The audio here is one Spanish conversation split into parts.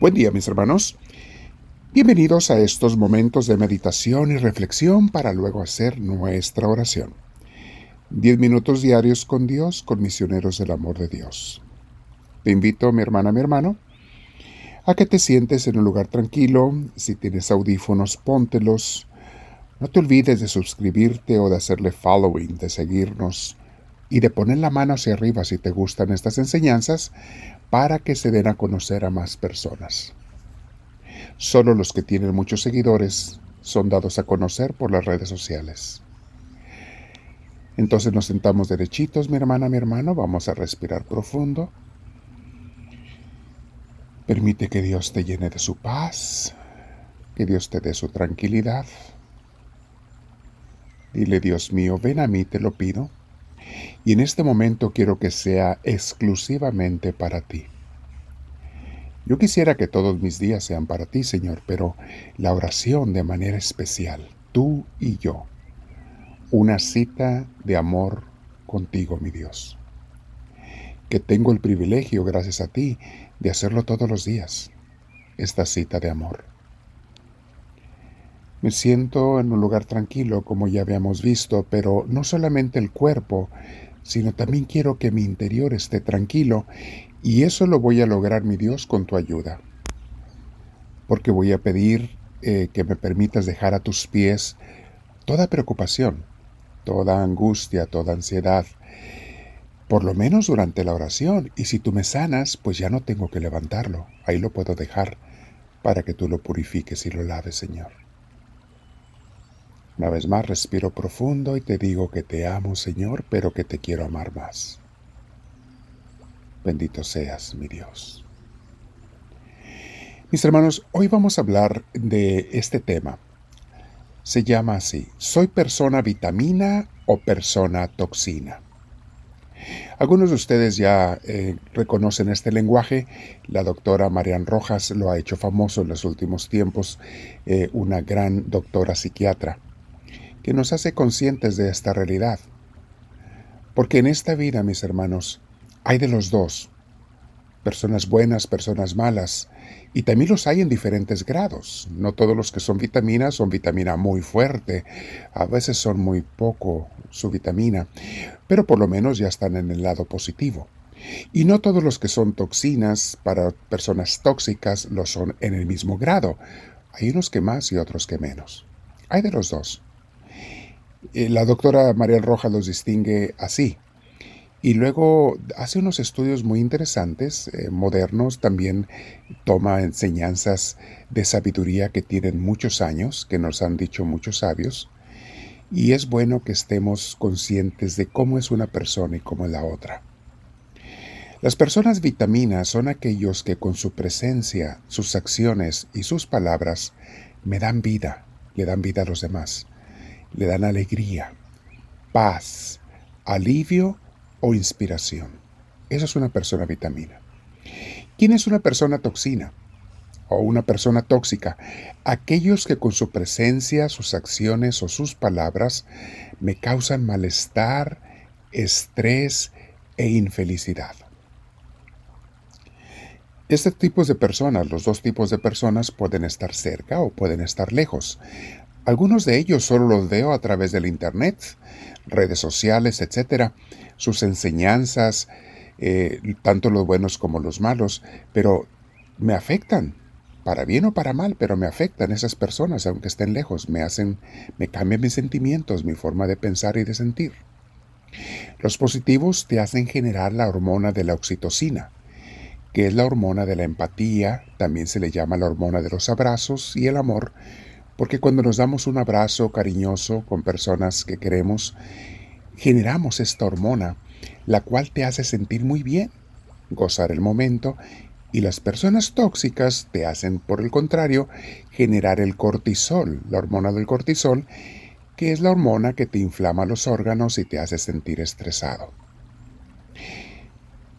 Buen día mis hermanos. Bienvenidos a estos momentos de meditación y reflexión para luego hacer nuestra oración. Diez minutos diarios con Dios, con misioneros del amor de Dios. Te invito, mi hermana, mi hermano, a que te sientes en un lugar tranquilo. Si tienes audífonos, póntelos. No te olvides de suscribirte o de hacerle following, de seguirnos y de poner la mano hacia arriba si te gustan estas enseñanzas para que se den a conocer a más personas. Solo los que tienen muchos seguidores son dados a conocer por las redes sociales. Entonces nos sentamos derechitos, mi hermana, mi hermano, vamos a respirar profundo. Permite que Dios te llene de su paz, que Dios te dé su tranquilidad. Dile, Dios mío, ven a mí, te lo pido y en este momento quiero que sea exclusivamente para ti. Yo quisiera que todos mis días sean para ti, Señor, pero la oración de manera especial, tú y yo, una cita de amor contigo, mi Dios. Que tengo el privilegio, gracias a ti, de hacerlo todos los días, esta cita de amor. Me siento en un lugar tranquilo, como ya habíamos visto, pero no solamente el cuerpo, sino también quiero que mi interior esté tranquilo, y eso lo voy a lograr, mi Dios, con tu ayuda. Porque voy a pedir eh, que me permitas dejar a tus pies toda preocupación, toda angustia, toda ansiedad, por lo menos durante la oración, y si tú me sanas, pues ya no tengo que levantarlo, ahí lo puedo dejar para que tú lo purifiques y lo laves, Señor. Una vez más respiro profundo y te digo que te amo, Señor, pero que te quiero amar más. Bendito seas, mi Dios. Mis hermanos, hoy vamos a hablar de este tema. Se llama así, ¿soy persona vitamina o persona toxina? Algunos de ustedes ya eh, reconocen este lenguaje. La doctora Marian Rojas lo ha hecho famoso en los últimos tiempos, eh, una gran doctora psiquiatra que nos hace conscientes de esta realidad. Porque en esta vida, mis hermanos, hay de los dos, personas buenas, personas malas, y también los hay en diferentes grados. No todos los que son vitaminas son vitamina muy fuerte, a veces son muy poco su vitamina, pero por lo menos ya están en el lado positivo. Y no todos los que son toxinas para personas tóxicas lo son en el mismo grado. Hay unos que más y otros que menos. Hay de los dos. Eh, la doctora María Rojas los distingue así. Y luego hace unos estudios muy interesantes, eh, modernos, también toma enseñanzas de sabiduría que tienen muchos años, que nos han dicho muchos sabios, y es bueno que estemos conscientes de cómo es una persona y cómo es la otra. Las personas vitaminas son aquellos que con su presencia, sus acciones y sus palabras me dan vida, le dan vida a los demás le dan alegría, paz, alivio o inspiración. Esa es una persona vitamina. ¿Quién es una persona toxina? o una persona tóxica, aquellos que con su presencia, sus acciones o sus palabras me causan malestar, estrés e infelicidad. Este tipo de personas, los dos tipos de personas pueden estar cerca o pueden estar lejos. Algunos de ellos solo los veo a través del Internet, redes sociales, etc. Sus enseñanzas, eh, tanto los buenos como los malos, pero me afectan, para bien o para mal, pero me afectan esas personas, aunque estén lejos, me hacen, me cambian mis sentimientos, mi forma de pensar y de sentir. Los positivos te hacen generar la hormona de la oxitocina, que es la hormona de la empatía, también se le llama la hormona de los abrazos y el amor, porque cuando nos damos un abrazo cariñoso con personas que queremos, generamos esta hormona, la cual te hace sentir muy bien, gozar el momento, y las personas tóxicas te hacen, por el contrario, generar el cortisol, la hormona del cortisol, que es la hormona que te inflama los órganos y te hace sentir estresado.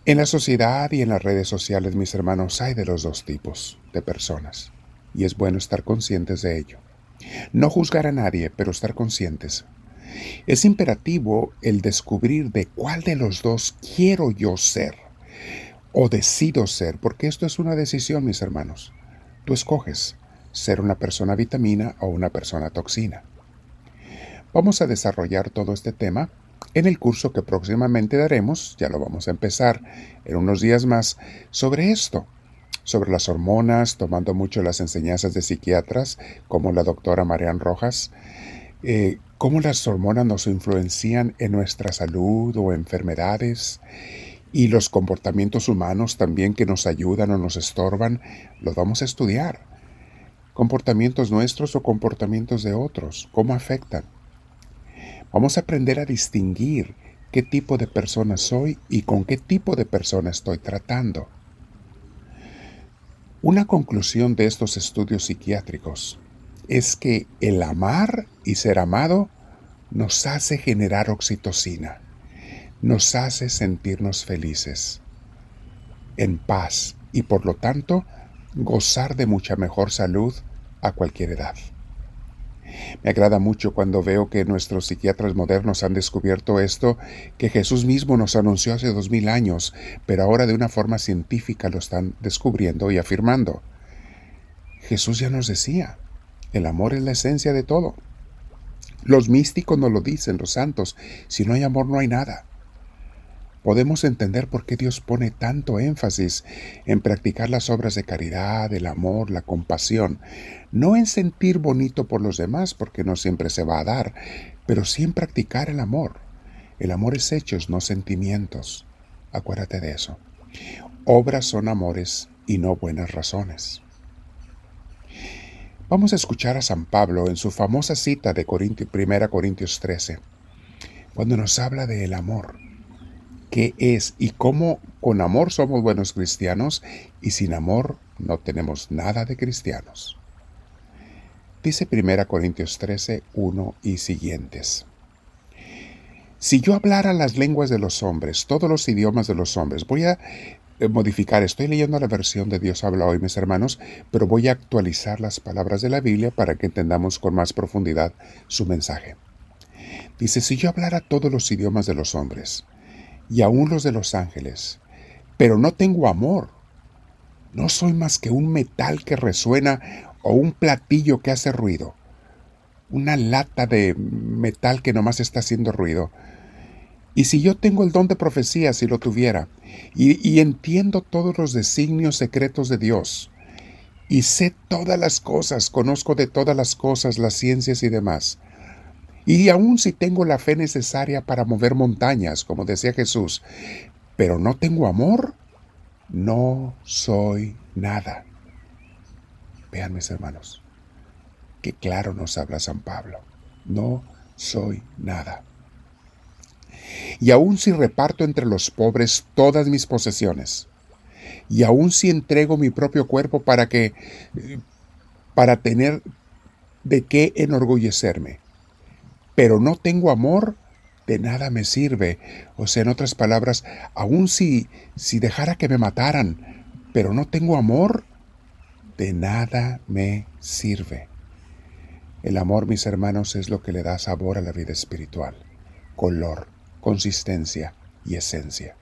En la sociedad y en las redes sociales, mis hermanos, hay de los dos tipos de personas, y es bueno estar conscientes de ello. No juzgar a nadie, pero estar conscientes. Es imperativo el descubrir de cuál de los dos quiero yo ser. o decido ser, porque esto es una decisión, mis hermanos. Tú escoges ser una persona vitamina o una persona toxina. Vamos a desarrollar todo este tema en el curso que próximamente daremos, ya lo vamos a empezar en unos días más, sobre esto, sobre las hormonas, tomando mucho las enseñanzas de psiquiatras como la doctora Marian Rojas, eh, cómo las hormonas nos influencian en nuestra salud o enfermedades y los comportamientos humanos también que nos ayudan o nos estorban, lo vamos a estudiar. Comportamientos nuestros o comportamientos de otros, cómo afectan. Vamos a aprender a distinguir qué tipo de persona soy y con qué tipo de persona estoy tratando. Una conclusión de estos estudios psiquiátricos es que el amar y ser amado nos hace generar oxitocina, nos hace sentirnos felices, en paz y por lo tanto gozar de mucha mejor salud a cualquier edad. Me agrada mucho cuando veo que nuestros psiquiatras modernos han descubierto esto que Jesús mismo nos anunció hace dos mil años, pero ahora de una forma científica lo están descubriendo y afirmando. Jesús ya nos decía, el amor es la esencia de todo. Los místicos nos lo dicen, los santos, si no hay amor no hay nada podemos entender por qué Dios pone tanto énfasis en practicar las obras de caridad, el amor, la compasión, no en sentir bonito por los demás, porque no siempre se va a dar, pero sí en practicar el amor. El amor es hechos, no sentimientos. Acuérdate de eso. Obras son amores y no buenas razones. Vamos a escuchar a San Pablo en su famosa cita de 1 Corintios 13, cuando nos habla del amor qué es y cómo con amor somos buenos cristianos y sin amor no tenemos nada de cristianos. Dice 1 Corintios 13, 1 y siguientes. Si yo hablara las lenguas de los hombres, todos los idiomas de los hombres, voy a eh, modificar, estoy leyendo la versión de Dios habla hoy, mis hermanos, pero voy a actualizar las palabras de la Biblia para que entendamos con más profundidad su mensaje. Dice, si yo hablara todos los idiomas de los hombres, y aún los de los ángeles, pero no tengo amor. No soy más que un metal que resuena o un platillo que hace ruido, una lata de metal que nomás está haciendo ruido. Y si yo tengo el don de profecía, si lo tuviera, y, y, entiendo todos los designios secretos de Dios, y sé todas las cosas, conozco de todas las cosas, las ciencias y demás, y aun si tengo la fe necesaria para mover montañas, como decía Jesús, pero no tengo amor, no soy nada. Vean mis hermanos, qué claro nos habla San Pablo. No soy nada. Y aun si reparto entre los pobres todas mis posesiones, y aun si entrego mi propio cuerpo para que para tener de qué enorgullecerme, pero no tengo amor, de nada me sirve. O sea, en otras palabras, aun si, si dejara que me mataran, pero no tengo amor, de nada me sirve. El amor, mis hermanos, es lo que le da sabor a la vida espiritual, color, consistencia y esencia.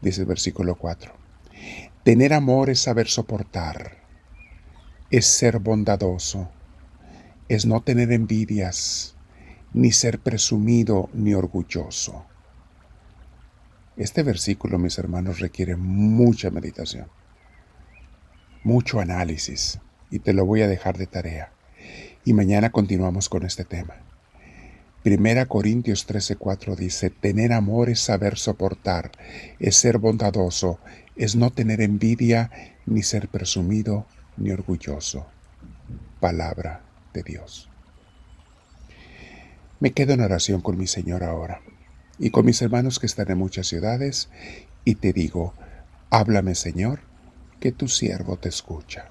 Dice el versículo 4. Tener amor es saber soportar, es ser bondadoso, es no tener envidias, ni ser presumido ni orgulloso. Este versículo, mis hermanos, requiere mucha meditación, mucho análisis, y te lo voy a dejar de tarea. Y mañana continuamos con este tema. Primera Corintios 13:4 dice, tener amor es saber soportar, es ser bondadoso, es no tener envidia, ni ser presumido ni orgulloso. Palabra de Dios. Me quedo en oración con mi Señor ahora y con mis hermanos que están en muchas ciudades y te digo, háblame Señor, que tu siervo te escucha.